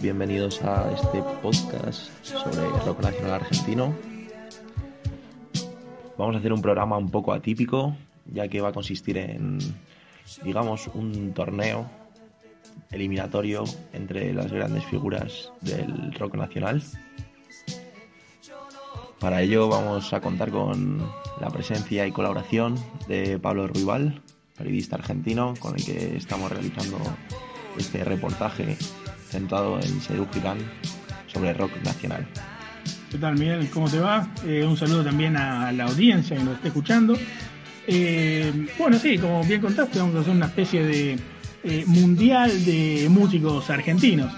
bienvenidos a este podcast sobre rock nacional argentino. Vamos a hacer un programa un poco atípico, ya que va a consistir en, digamos, un torneo eliminatorio entre las grandes figuras del rock nacional. Para ello vamos a contar con la presencia y colaboración de Pablo Ruibal, periodista argentino, con el que estamos realizando este reportaje centrado en Seru Girán sobre rock nacional. ¿Qué tal, Miguel? ¿Cómo te va? Eh, un saludo también a la audiencia que nos esté escuchando. Eh, bueno, sí, como bien contaste, vamos a hacer una especie de eh, mundial de músicos argentinos.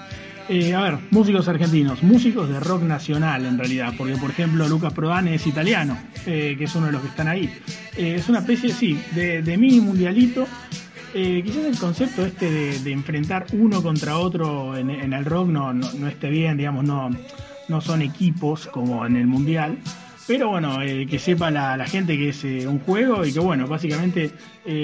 Eh, a ver, músicos argentinos, músicos de rock nacional en realidad, porque por ejemplo Lucas Prodan es italiano, eh, que es uno de los que están ahí. Eh, es una especie, sí, de, de mini mundialito. Eh, quizás el concepto este de, enfrentar uno contra otro en, el rock no, no, esté bien, digamos, no, no son equipos como en el mundial. Pero bueno, eh, que sepa la, gente que es eh, un juego y que bueno, básicamente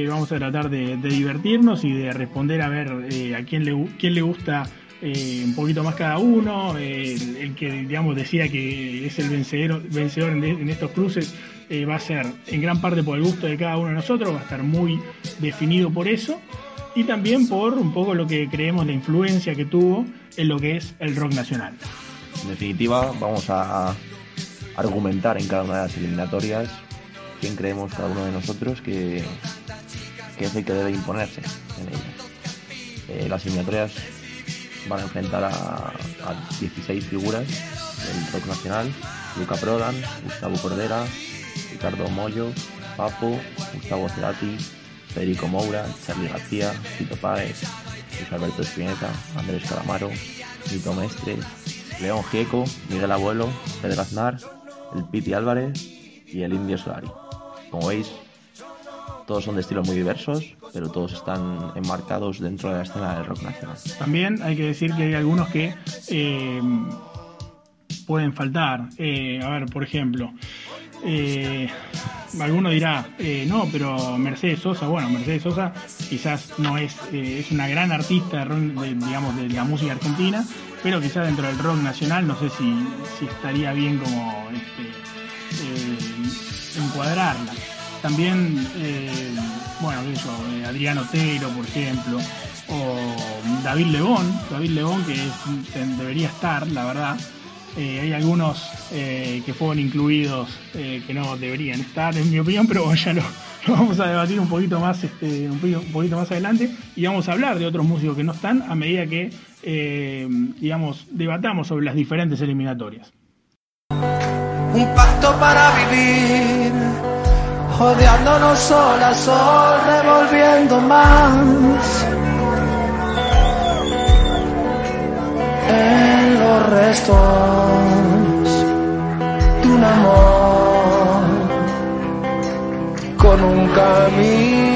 vamos a tratar de, divertirnos y de responder a ver a quién le, quién le gusta un poquito más cada uno. el, el que digamos decía que es el vencedor, vencedor en, en estos cruces eh, va a ser en gran parte por el gusto de cada uno de nosotros, va a estar muy definido por eso y también por un poco lo que creemos la influencia que tuvo en lo que es el rock nacional. En definitiva, vamos a argumentar en cada una de las eliminatorias quién creemos cada uno de nosotros que, que es el que debe imponerse en ellas. Eh, las eliminatorias van a enfrentar a, a 16 figuras del rock nacional, Luca Prodan, Gustavo Cordera, Ricardo Mollo, Papo, Gustavo Cerati, Federico Moura, Charlie García, Tito Páez, Luis Alberto Espineta, Andrés Calamaro, Nito Mestre, León Gieco, Miguel Abuelo, Pedro Aznar, el Piti Álvarez y el Indio Solari. Como veis, todos son de estilos muy diversos, pero todos están enmarcados dentro de la escena del rock nacional. También hay que decir que hay algunos que eh, pueden faltar. Eh, a ver, por ejemplo, eh, alguno dirá, eh, no, pero Mercedes Sosa, bueno, Mercedes Sosa quizás no es, eh, es una gran artista de digamos, de la música argentina, pero quizás dentro del rock nacional no sé si, si estaría bien como este, encuadrarla. También, bueno, eh, Adrián Otero, por ejemplo, o David Lebón, David Lebón que debería estar, la verdad. Eh, hay algunos eh, que fueron incluidos eh, que no deberían estar, en mi opinión, pero ya lo, vamos a debatir un poquito más, este, un, poquito, más adelante y vamos a hablar de otros músicos que no están a medida que, digamos, debatamos sobre las diferentes eliminatorias. un pacto para vivir, odiándonos sol a sol, revolviendo más. Restos de un amor con un camino.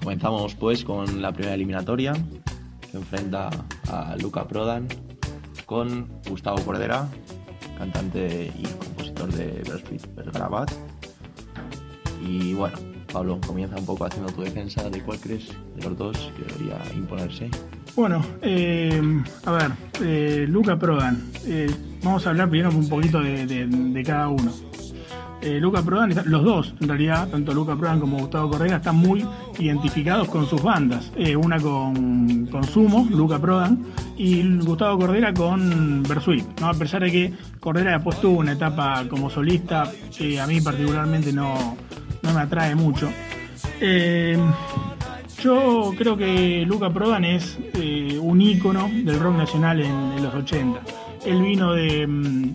Comenzamos pues con la primera eliminatoria que enfrenta a Luca Prodan con Gustavo Cordera, cantante y compositor de Berspit Bergarabat. Y bueno, Pablo, comienza un poco haciendo tu defensa de cuál crees de los dos que debería imponerse. Bueno, eh, a ver, eh, Luca Prodan. Eh, vamos a hablar primero un poquito de, cada uno. Eh, Luca Prodan, los dos en realidad, tanto Luca Prodan como Gustavo Cordera, están muy identificados con sus bandas. Eh, una con, con Sumo, Luca Prodan, y Gustavo Cordera con Bersuit. ¿no? A pesar de que Cordera después tuvo una etapa como solista a mí particularmente no, no me atrae mucho. Eh, yo creo que Luca Prodan es un ícono del rock nacional en, en los 80. él vino de, mm,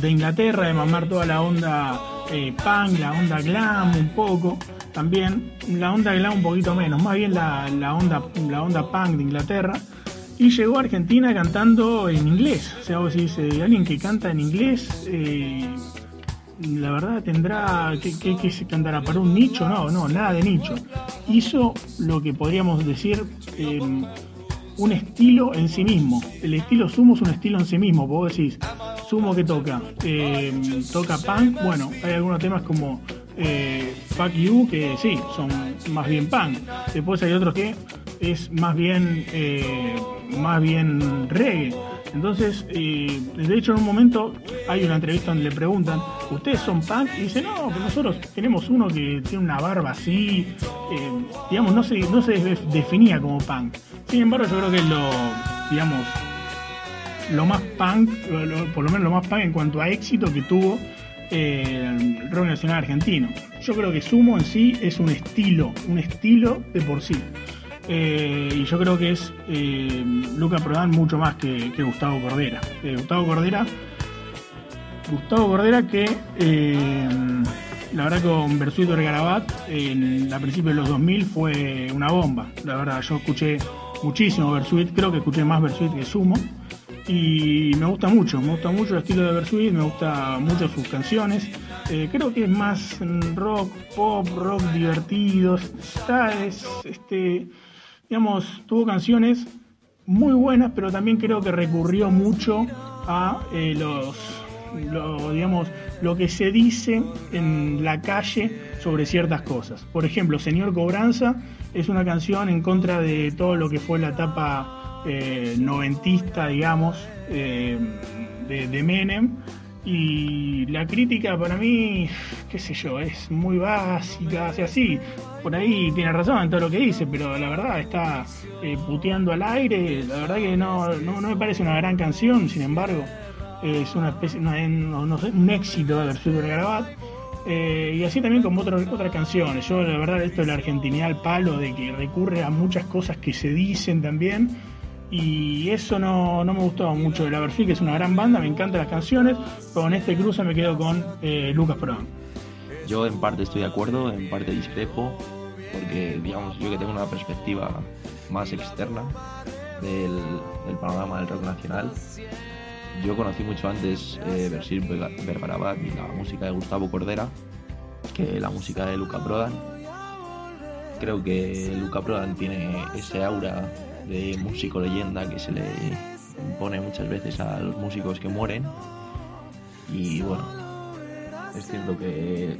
de Inglaterra, de mamar toda la onda eh, punk, la onda glam un poco, también la onda glam un poquito menos, más bien la, la onda, la onda punk de Inglaterra. Y llegó a Argentina cantando en inglés. O sea, vos decís, eh, alguien que canta en inglés, eh, la verdad tendrá que, se cantará para un nicho, no, no, nada de nicho. Hizo lo que podríamos decir eh, un estilo en sí mismo. El estilo Sumo es un estilo en sí mismo. Vos decís, Sumo que toca, Eh, toca punk. Bueno, hay algunos temas como eh, Fuck You que sí, son más bien punk. Después hay otros que es más bien, eh, más bien reggae. Entonces, eh, de hecho, en un momento hay una entrevista donde le preguntan, ¿ustedes son punk? Y dice, no, pero nosotros tenemos uno que tiene una barba así, eh, digamos, no se, no se de- definía como punk. Sin embargo, yo creo que lo, digamos, lo más punk, por lo menos lo más punk en cuanto a éxito que tuvo eh, el rock nacional argentino. Yo creo que Sumo en sí es un estilo, un estilo de por sí. Eh, y yo creo que es eh, Luca Prodan mucho más que, Gustavo Cordera. Eh, Gustavo Cordera, Gustavo Cordera que la verdad con Bersuit Vergarabat en, a principios de los 2000 fue una bomba. La verdad, yo escuché muchísimo Bersuit, creo que escuché más Bersuit que Sumo. Y me gusta mucho, me gusta mucho el estilo de Bersuit, me gusta mucho sus canciones. Eh, creo que es más rock, pop, rock divertido. Está, es, este, digamos, tuvo canciones muy buenas, pero también creo que recurrió mucho a eh, los, lo, digamos, lo que se dice en la calle sobre ciertas cosas. Por ejemplo, Señor Cobranza es una canción en contra de todo lo que fue la etapa eh, noventista, digamos, eh, de, Menem. Y la crítica para mí, qué sé yo, es muy básica, o sea, sí, por ahí tiene razón en todo lo que dice, pero la verdad está eh, puteando al aire, la verdad que no, no, me parece una gran canción, sin embargo, es una especie, no, no- sé, un éxito de Super Garabat. Eh, y así también como otras otras canciones. Yo, la verdad, esto de la argentinidad al palo, de que recurre a muchas cosas que se dicen también. Y eso no, no me gustó mucho de la que es una gran banda, me encantan las canciones. Con este cruce me quedo con eh, Lucas Prodan. Yo en parte estoy de acuerdo, en parte discrepo, porque digamos yo que tengo una perspectiva más externa del, del panorama del rock nacional. Yo conocí mucho antes eh, Versil Vergarabat y la música de Gustavo Cordera que la música de Luca Prodan. Creo que Luca Prodan tiene ese aura de músico leyenda que se le impone muchas veces a los músicos que mueren. Y bueno, es cierto que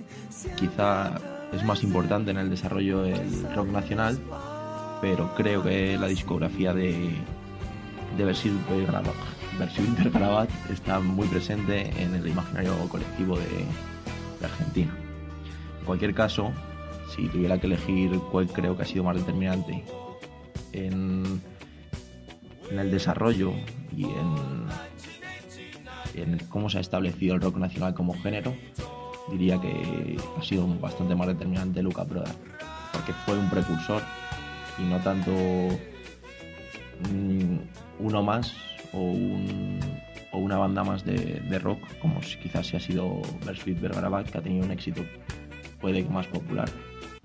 quizá es más importante en el desarrollo del rock nacional, pero creo que la discografía de, de Versil Vergarabat está muy presente en el imaginario colectivo de Argentina. En cualquier caso, si tuviera que elegir cuál creo que ha sido más determinante en, el desarrollo y en, en cómo se ha establecido el rock nacional como género, diría que ha sido bastante más determinante Luca Prodan, porque fue un precursor y no tanto mm, uno más o, un- o una banda más de, rock, como si quizás sí ha sido Bersuit Vergarabat, que ha tenido un éxito puede más popular,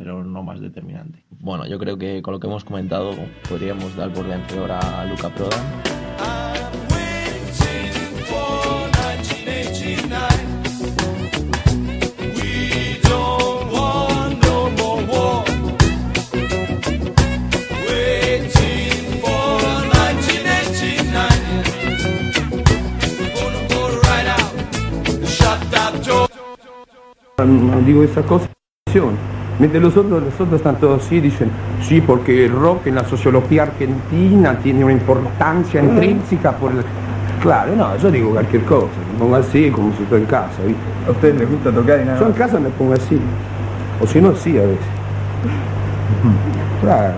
pero no más determinante. Bueno, yo creo que con lo que hemos comentado podríamos dar por vencedor a Luca Prodan. No digo esa cosa. Mientras los otros, los otros están todos así, dicen, sí, porque el rock en la sociología argentina tiene una importancia intrínseca por el... Claro, no, yo digo cualquier cosa, me pongo así como si estoy en casa, ¿viste? ¿A usted le gusta tocar y nada Yo en casa me pongo así, o si no, sí a veces. Claro.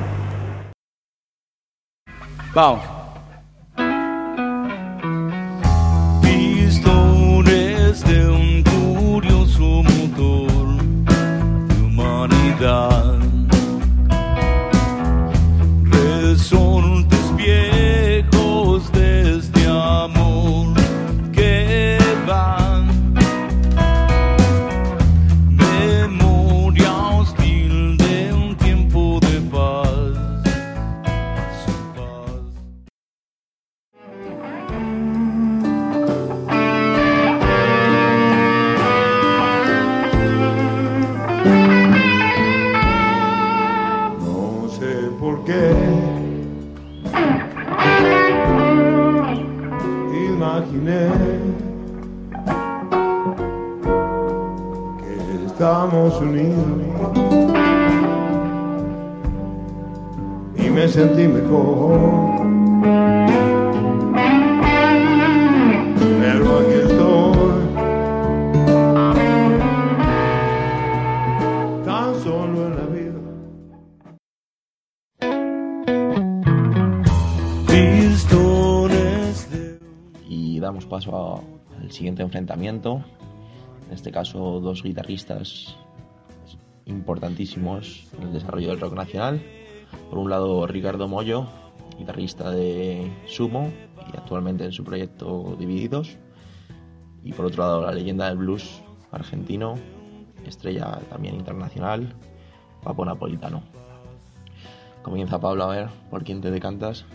Vamos. survive. Damos paso al siguiente enfrentamiento. En este caso, dos guitarristas importantísimos en el desarrollo del rock nacional. Por un lado, Ricardo Mollo, guitarrista de Sumo y actualmente en su proyecto Divididos. Y por otro lado, la leyenda del blues argentino, estrella también internacional, Papo Napolitano. Comienza Pablo a ver por quién te decantas.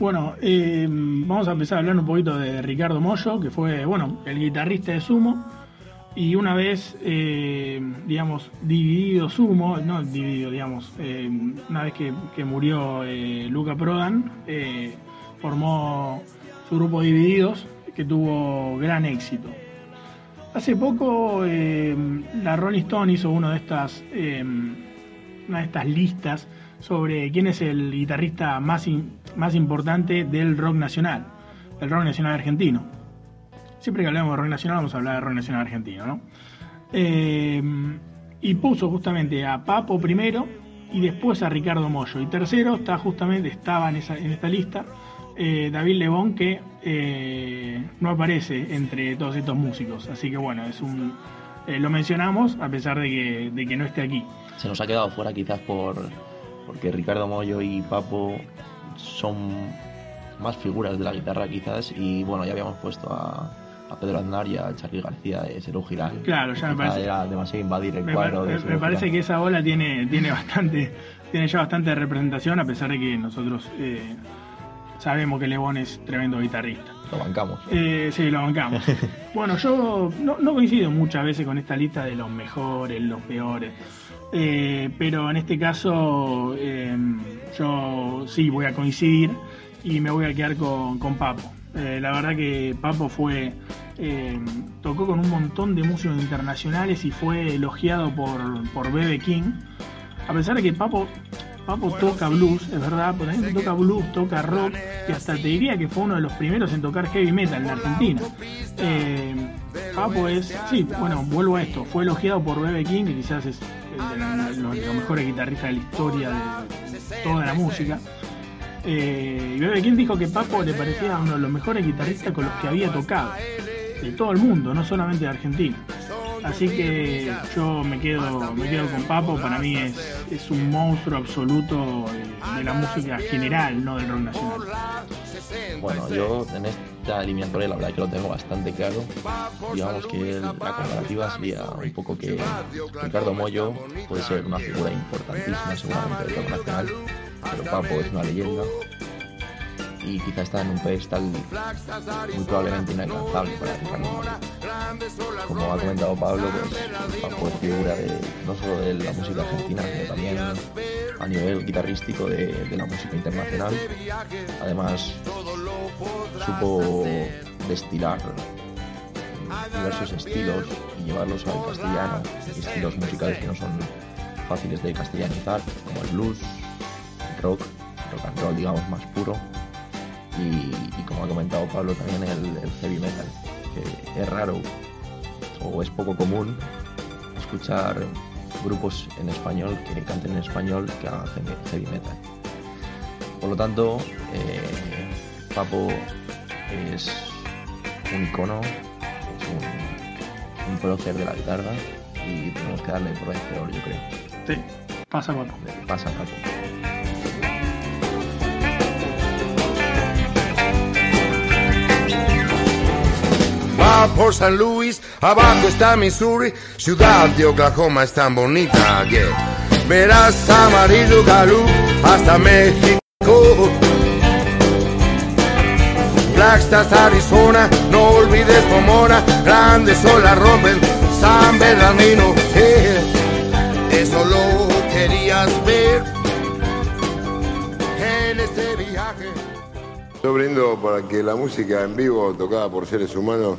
Bueno, eh, vamos a empezar a hablar un poquito de Ricardo Mollo, que fue, bueno, el guitarrista de Sumo. Y una vez, eh, digamos, dividido Sumo, no dividido, digamos, eh, una vez que, que murió Luca Prodan, formó su grupo Divididos, que tuvo gran éxito. Hace poco la Rolling Stone hizo una de estas, una de estas listas sobre quién es el guitarrista más, in- más importante del rock nacional, del rock nacional argentino. Siempre que hablamos de rock nacional vamos a hablar de rock nacional argentino, ¿no? Eh, y puso justamente a Papo primero y después a Ricardo Mollo. Y tercero está justamente, estaba en, esa, en esta lista, eh, David Lebón, que eh, no aparece entre todos estos músicos. Así que bueno, es un eh, lo mencionamos a pesar de que, de que no esté aquí. se nos ha quedado fuera quizás por porque Ricardo Mollo y Papo son más figuras de la guitarra quizás y bueno ya habíamos puesto a, a Pedro Aznar y a Charly García de Serú Girán Claro, ya me parece- era demasiado invadir el Me, cuadro par- de me- parece que esa ola tiene, tiene bastante, tiene ya bastante representación, a pesar de que nosotros eh, sabemos que Lebón es tremendo guitarrista. lo bancamos Eh, sí, lo bancamos. bueno, yo no, no coincido muchas veces con esta lista de los mejores, los peores. Eh, pero en este caso eh, yo sí voy a coincidir y me voy a quedar con, con Papo. Eh, la verdad que Papo fue eh, tocó con un montón de músicos internacionales y fue elogiado por, por Bebe King. A pesar de que Papo, Papo toca blues, es verdad, pero también toca blues, toca rock y hasta te diría que fue uno de los primeros en tocar heavy metal en Argentina. Eh, Papo es, sí, bueno, vuelvo a esto, fue elogiado por Bebe King, que quizás es el de los, los mejores guitarristas de la historia de toda la música. Eh, y Bebe King dijo que Papo le parecía uno de los mejores guitarristas con los que había tocado, de todo el mundo, no solamente de Argentina. Así que yo me quedo, me quedo con Papo, para mí es, es un monstruo absoluto de, la música general, no del rock nacional. bueno yo en esta eliminatoria la verdad que lo tengo bastante claro. Digamos que la comparativa sería un poco que Ricardo Mollo puede ser una figura importantísima seguramente del rock nacional pero Papo es una leyenda y quizá está en un pedestal muy probablemente inalcanzable para Ricardo Mollo. Como ha comentado Pablo, pues Papo es figura de, no solo de la música argentina, sino también a nivel guitarrístico de, de la música internacional. Además, supo destilar diversos estilos y llevarlos al castellano, estilos musicales que no son fáciles de castellanizar, como el blues, el rock, rock and roll digamos más puro y, y como ha comentado Pablo también el, el heavy metal, que es raro o es poco común escuchar grupos en español que canten en español que hagan heavy- metal. Por lo tanto, eh, Papo es un icono, es un, un prócer de la guitarra y tenemos que darle por vencedor, yo creo. Sí, pasa Papo. Pasa Papo. Por San Luis, abajo está Missouri, ciudad de Oklahoma es tan bonita, yeah. Verás amarillo galú hasta México. Flagstaff, Arizona, no olvides Pomona, grandes olas rompen San Bernardino. Eso lo querías ver en este viaje. Yo brindo para que la música en vivo tocada por seres humanos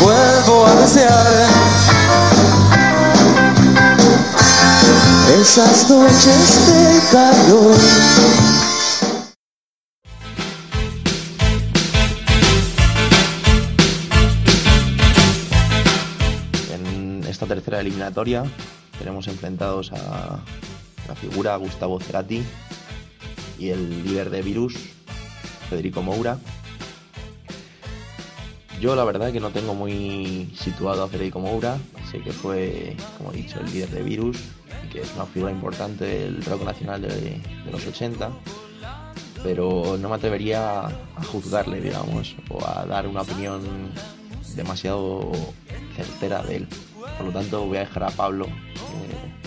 Vuelvo a desear esas noches de calor. En esta tercera eliminatoria tenemos enfrentados a la figura Gustavo Cerati y el líder de Virus, Federico Moura. Yo la verdad que no tengo muy situado a Federico Moura, sé que fue, como he dicho, el líder de Virus que es una figura importante del rock nacional de, los 80, pero no me atrevería a juzgarle, digamos, o a dar una opinión demasiado certera de él. Por lo tanto, voy a dejar a Pablo, que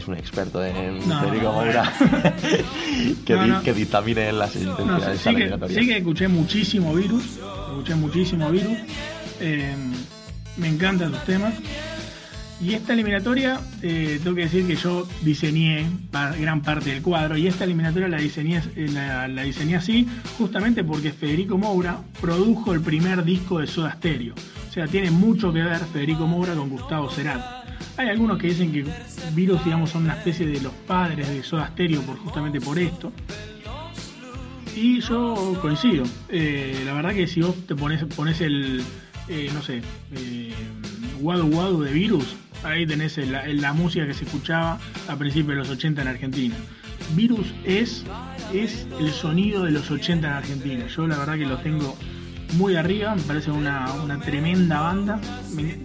es un experto en No, Federico Moura, que, No, no. que dictamine la sentencia sí, sí que, eliminatoria. sí que escuché muchísimo virus, escuché muchísimo virus. eh, me encantan sus temas. Y esta eliminatoria, eh, tengo que decir que yo diseñé gran parte del cuadro y esta eliminatoria la diseñé, eh, la, la diseñé así justamente porque Federico Moura produjo el primer disco de Soda Stereo. O sea, tiene mucho que ver Federico Moura con Gustavo Cerati. Hay algunos que dicen que Virus, digamos, son una especie de los padres de Soda Stereo por, justamente por esto. Y yo coincido. Eh, la verdad que si vos te pones, pones el, eh, no sé, eh, Wadu Wadu de Virus, ahí tenés la, la música que se escuchaba a principios de los 80 en Argentina. Virus es, es el sonido de los 80 en Argentina. Yo la verdad que lo tengo muy arriba, me parece una, una tremenda banda.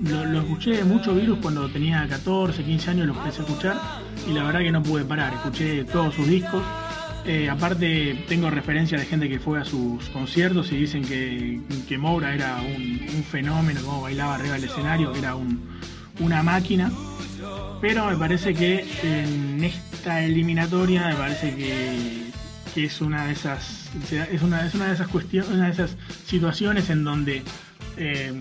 Lo, lo escuché mucho Virus cuando tenía 14, 15 años, lo empecé a escuchar y la verdad que no pude parar. Escuché todos sus discos. Eh, aparte, tengo referencia de gente que fue a sus conciertos y dicen que, que Moura era un, un fenómeno, como bailaba arriba del escenario, que era un- una máquina. Pero me parece que en esta eliminatoria me parece que, que es una de esas es una, es una de esas cuestiones, una de esas situaciones en donde eh,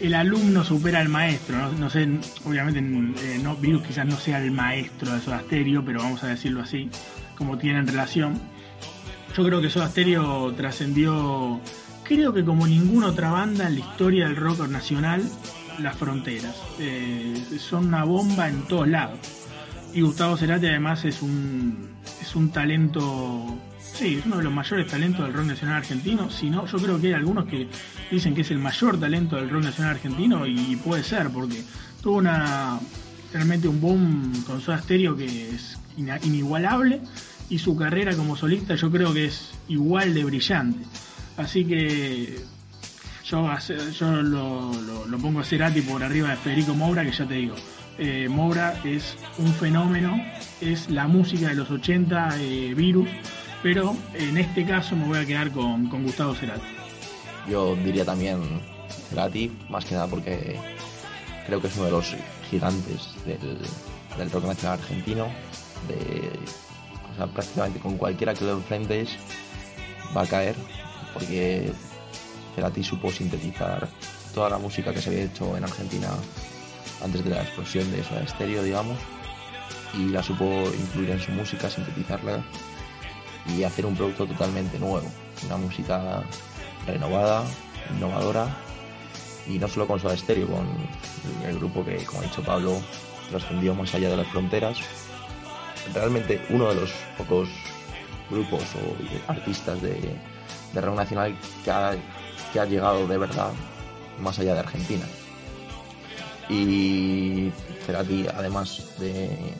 el alumno supera al maestro. No, sé, obviamente eh, no, Virus quizás no sea el maestro de Soda Stereo, pero vamos a decirlo así, como tienen relación. Yo creo que Soda Stereo trascendió, creo que como ninguna otra banda en la historia del rock nacional, las fronteras. Eh, son una bomba en todos lados. Y Gustavo Cerati además es un, es un talento, sí, es uno de los mayores talentos del rock nacional argentino. Si no, yo creo que hay algunos que dicen que es el mayor talento del rock nacional argentino y puede ser, porque tuvo una realmente un boom con Soda Stereo que es inigualable y su carrera como solista yo creo que es igual de brillante. Así que yo, yo lo, lo- lo pongo a Cerati por arriba de Federico Moura, que ya te digo, eh, Moura es un fenómeno, es la música de los 80, eh, Virus, pero en este caso me voy a quedar con, con Gustavo Cerati. Yo diría también Cerati, más que nada porque creo que es uno de los gigantes del, del rock nacional argentino. O sea, prácticamente con cualquiera que lo enfrentes va a caer, porque Cerati supo sintetizar toda la música que se había hecho en Argentina antes de la explosión de Soda Stereo, digamos, y la supo incluir en su música, sintetizarla y hacer un producto totalmente nuevo, una música renovada, innovadora y no solo con Soda Stereo, con el grupo que, como ha dicho Pablo, trascendió más allá de las fronteras. Realmente uno de los pocos grupos o artistas de, de rock nacional que ha, que ha llegado de verdad más allá de Argentina. Y Cerati, además de,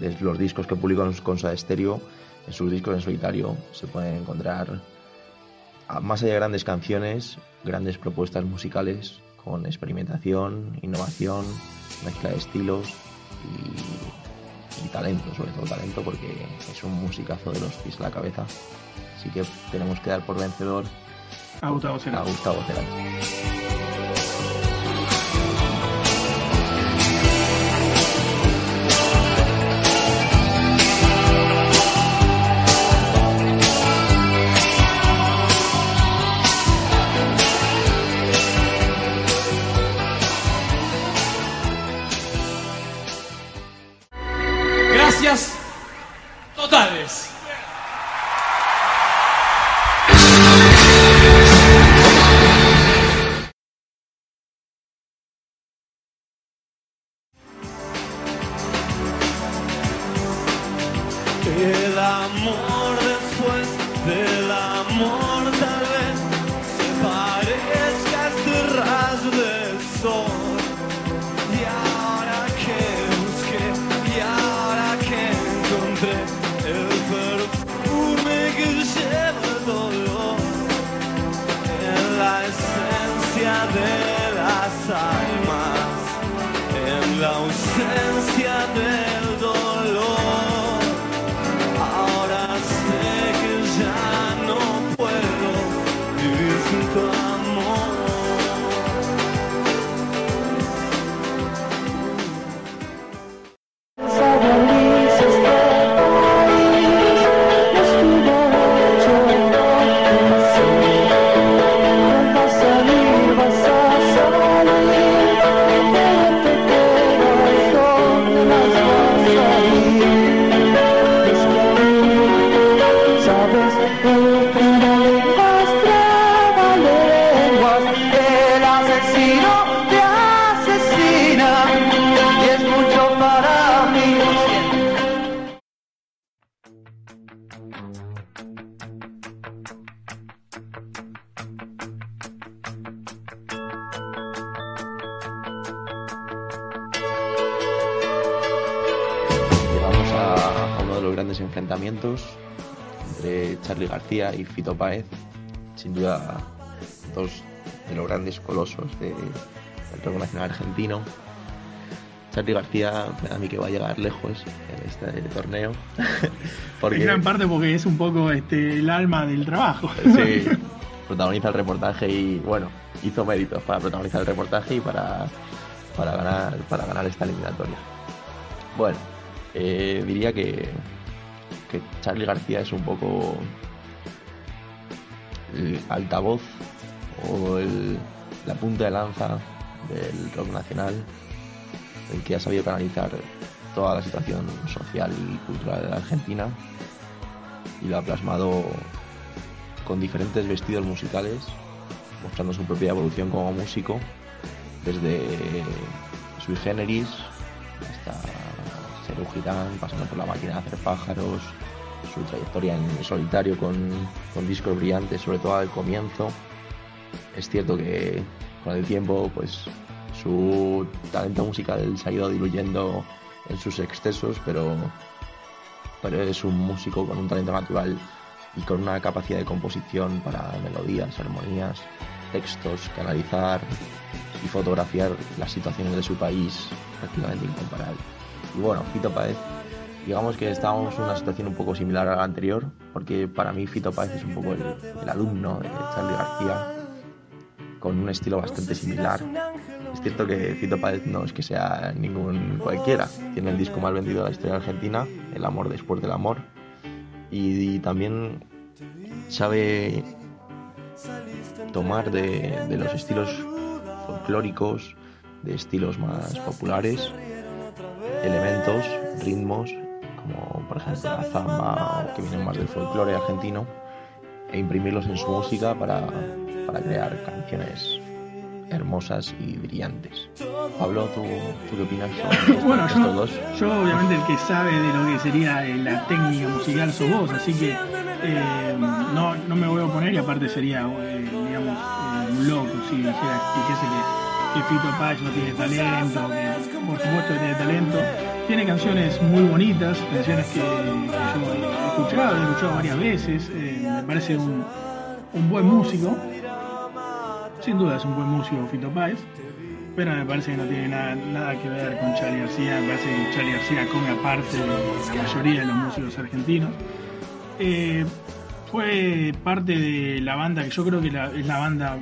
de los discos que publicó con Soda Stereo, en sus discos en solitario se pueden encontrar más allá de grandes canciones, grandes propuestas musicales con experimentación, innovación, mezcla de estilos y, y talento, sobre todo talento, porque es un musicazo de los pies a la cabeza. Así que tenemos que dar por vencedor A Gustavo Cerati. Vivir grandes enfrentamientos entre Charlie García y Fito Páez. Sin duda, dos de los grandes colosos de- del rock nacional argentino. Charlie García a mí que va a llegar lejos en este torneo. En gran parte porque es un poco este, el alma del trabajo. Sí, protagoniza el reportaje y bueno, hizo méritos para protagonizar el reportaje y para, para ganar para ganar esta eliminatoria. Bueno, eh, diría que, que Charlie García es un poco el altavoz o la punta de lanza del rock nacional, el que ha sabido canalizar toda la situación social y cultural de la Argentina y lo ha plasmado con diferentes vestidos musicales, mostrando su propia evolución como músico, desde sui generis hasta Pasando por la máquina de hacer pájaros, su trayectoria en solitario con, con discos brillantes, sobre todo al comienzo. Es cierto que con el tiempo, pues su talento musical se ha ido diluyendo en sus excesos, pero pero es un músico con un talento natural y con una capacidad de composición para melodías, armonías, textos, canalizar y fotografiar las situaciones de su país prácticamente incomparable. Y bueno, Fito Páez, digamos que estábamos en una situación un poco similar a la anterior, porque para mí Fito Páez es un poco el, alumno de Charlie García, con un estilo bastante similar. Es cierto que Fito Páez no es que sea ningún cualquiera. Tiene el disco más vendido de la historia argentina, El amor después del amor. Y, también sabe tomar de los estilos folclóricos, de estilos más populares, elementos, ritmos, como por ejemplo la zamba, que vienen más del folclore argentino, e imprimirlos en su música para, para crear canciones hermosas y brillantes. Pablo, ¿tú, tú qué opinas sobre Bueno, estos yo, dos? yo obviamente el que sabe de lo que sería eh, la técnica musical sos vos, así que eh, no, no me voy a oponer y aparte sería, eh, digamos, eh, un loco si dijera, dijese que, que Fito no tiene talento, que por supuesto que tiene talento. Tiene canciones muy bonitas, canciones que, yo he escuchado, he escuchado varias veces, eh, me parece un, buen músico. Sin duda es un buen músico Fito Páez, pero me parece que no tiene nada, nada que ver con Charlie García. Me parece que Charlie García come aparte de la mayoría de los músicos argentinos. Eh, fue parte de la banda que yo creo que es la banda,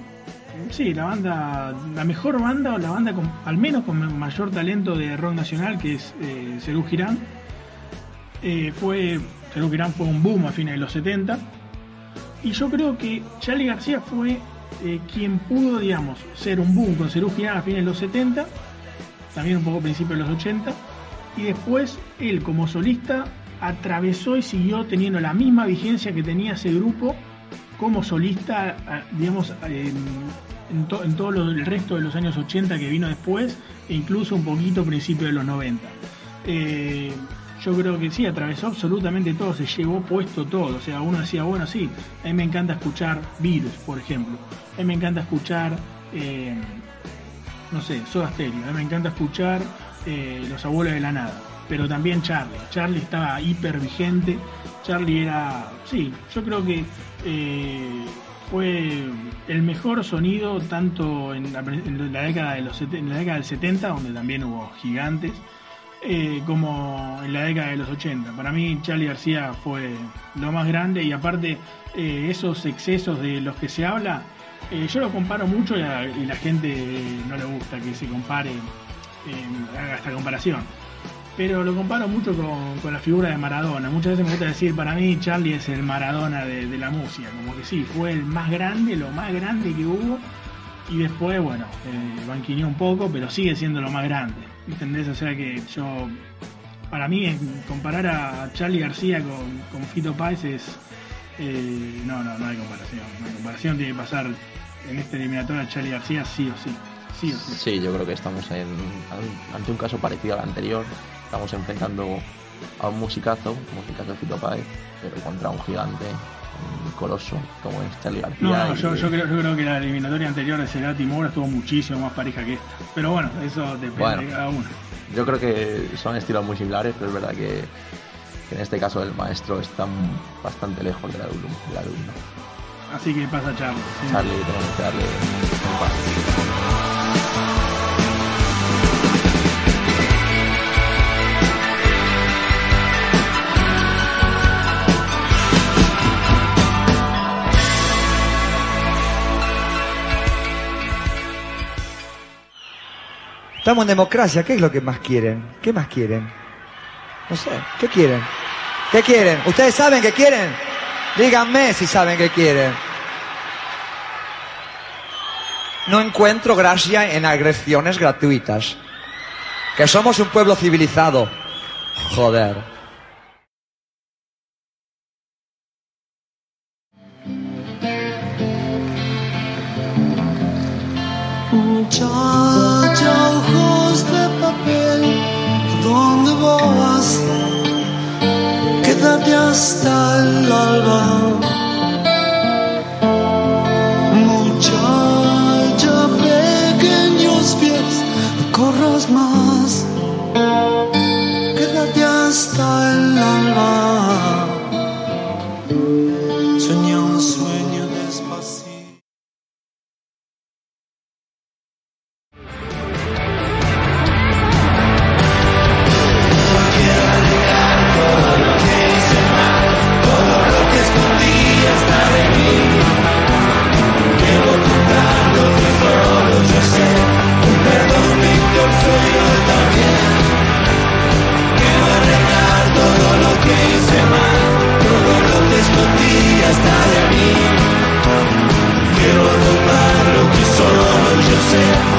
sí, la banda, la mejor banda o la banda con, al menos con mayor talento de rock nacional que es eh, Serú Girán. Eh, fue, Serú Girán fue un boom a fines de los 70 y yo creo que Charlie García fue eh, quien pudo, digamos, ser un boom con Serú Girán a fines de los 70, también un poco a principios de los 80, y después él como solista atravesó y siguió teniendo la misma vigencia que tenía ese grupo como solista, digamos, en, to- en todo lo- el resto de los años 80 que vino después, e incluso un poquito a principios de los 90. Eh, yo creo que sí, atravesó absolutamente todo, se llevó puesto todo. O sea, uno decía, bueno, sí, a mí me encanta escuchar Virus, por ejemplo. A mí me encanta escuchar, eh, no sé, Soda Stereo. A mí me encanta escuchar eh, Los Abuelos de la Nada. Pero también Charlie. Charlie estaba hiper vigente. Charlie era, sí, yo creo que eh, fue el mejor sonido tanto en la, década del 70, donde también hubo gigantes, eh, como en la década de los 80. Para mí Charlie García fue lo más grande y aparte eh, esos excesos de los que se habla, yo lo comparo mucho y, la gente no le gusta que se compare, haga esta comparación. Pero lo comparo mucho con, con la figura de Maradona. Muchas veces me gusta decir, para mí Charlie es el Maradona de, la música. Como que sí, fue el más grande, lo más grande que hubo. Y después, bueno, eh, banquineó un poco, pero sigue siendo lo más grande. ¿Entendés? O sea que yo, para mí, comparar a Charlie García con, con Fito Páez es... eh, no, no, no hay comparación. No comparación, tiene que pasar en esta eliminatoria Charlie García sí o sí. Sí o sí. Sí, yo creo que estamos en, ante un caso parecido al anterior. Estamos enfrentando a un musicazo, un musicazo de Fito Páez, pero contra un gigante, un coloso como es Charlie García. No, yo, yo creo, yo creo que la eliminatoria anterior de Cerati y Moura estuvo muchísimo más pareja que esta. Pero bueno, eso depende Bueno. de cada uno. Yo creo que son estilos muy similares, pero es verdad que, que en este caso el maestro está bastante lejos del alumno. Del alumno. Así que pasa Charlie. sí. Charlie, tenemos que darle un paso. Estamos en democracia, ¿qué es lo que más quieren? ¿Qué más quieren? No sé, ¿qué quieren? ¿Qué quieren? ¿Ustedes saben qué quieren? Díganme si saben qué quieren. No encuentro gracia en agresiones gratuitas. Que somos un pueblo civilizado. Joder. Vas? Quédate hasta el alba. Yeah.